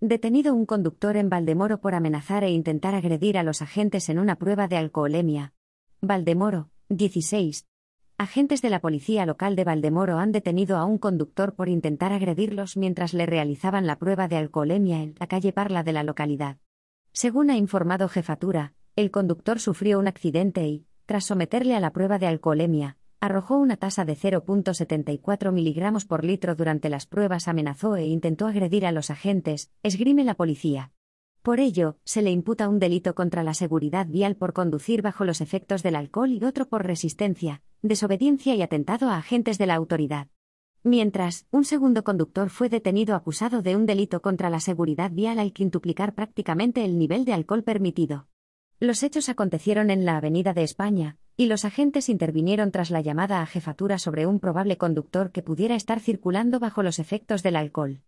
Detenido un conductor en Valdemoro por amenazar e intentar agredir a los agentes en una prueba de alcoholemia. Valdemoro, 16. Agentes de la policía local de Valdemoro han detenido a un conductor por intentar agredirlos mientras le realizaban la prueba de alcoholemia en la calle Parla de la localidad. Según ha informado Jefatura, el conductor sufrió un accidente y, tras someterle a la prueba de alcoholemia, arrojó una tasa de 0.74 miligramos por litro durante las pruebas, amenazó e intentó agredir a los agentes, esgrime la policía. Por ello, se le imputa un delito contra la seguridad vial por conducir bajo los efectos del alcohol y otro por resistencia, desobediencia y atentado a agentes de la autoridad. Mientras, un segundo conductor fue detenido acusado de un delito contra la seguridad vial al quintuplicar prácticamente el nivel de alcohol permitido. Los hechos acontecieron en la Avenida de España, y los agentes intervinieron tras la llamada a jefatura sobre un probable conductor que pudiera estar circulando bajo los efectos del alcohol.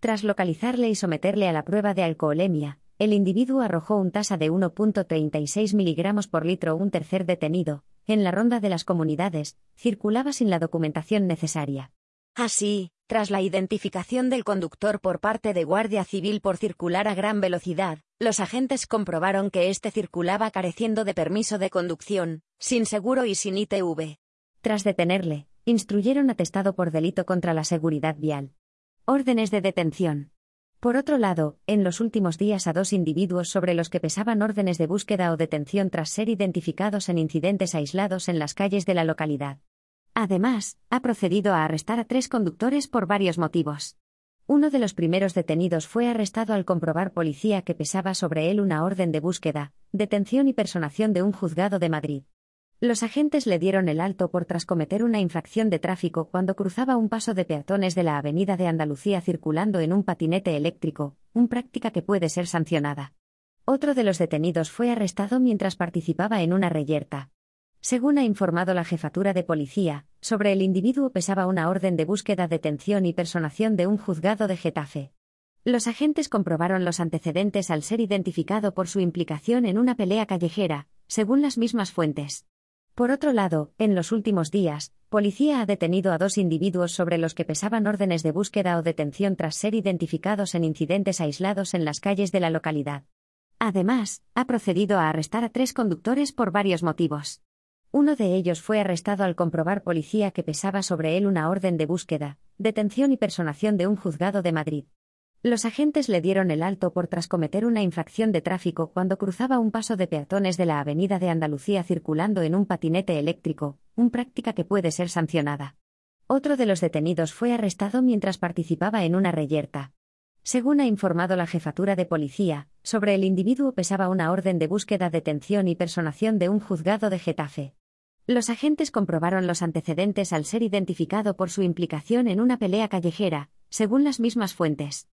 Tras localizarle y someterle a la prueba de alcoholemia, el individuo arrojó un tasa de 1.36 miligramos por litro. Un tercer detenido, en la ronda de las comunidades, circulaba sin la documentación necesaria. Así, tras la identificación del conductor por parte de Guardia Civil por circular a gran velocidad, los agentes comprobaron que éste circulaba careciendo de permiso de conducción, sin seguro y sin ITV. Tras detenerle, instruyeron atestado por delito contra la seguridad vial. Órdenes de detención. Por otro lado, en los últimos días a dos individuos sobre los que pesaban órdenes de búsqueda o detención tras ser identificados en incidentes aislados en las calles de la localidad. Además, ha procedido a arrestar a tres conductores por varios motivos. Uno de los primeros detenidos fue arrestado al comprobar policía que pesaba sobre él una orden de búsqueda, detención y personación de un juzgado de Madrid. Los agentes le dieron el alto por tras cometer una infracción de tráfico cuando cruzaba un paso de peatones de la Avenida de Andalucía circulando en un patinete eléctrico, una práctica que puede ser sancionada. Otro de los detenidos fue arrestado mientras participaba en una reyerta. Según ha informado la jefatura de policía, sobre el individuo pesaba una orden de búsqueda, detención y personación de un juzgado de Getafe. Los agentes comprobaron los antecedentes al ser identificado por su implicación en una pelea callejera, según las mismas fuentes. Por otro lado, en los últimos días, policía ha detenido a dos individuos sobre los que pesaban órdenes de búsqueda o detención tras ser identificados en incidentes aislados en las calles de la localidad. Además, ha procedido a arrestar a tres conductores por varios motivos. Uno de ellos fue arrestado al comprobar policía que pesaba sobre él una orden de búsqueda, detención y personación de un juzgado de Madrid. Los agentes le dieron el alto por tras cometer una infracción de tráfico cuando cruzaba un paso de peatones de la Avenida de Andalucía circulando en un patinete eléctrico, una práctica que puede ser sancionada. Otro de los detenidos fue arrestado mientras participaba en una reyerta. Según ha informado la jefatura de policía, sobre el individuo pesaba una orden de búsqueda, detención y personación de un juzgado de Getafe. Los agentes comprobaron los antecedentes al ser identificado por su implicación en una pelea callejera, según las mismas fuentes.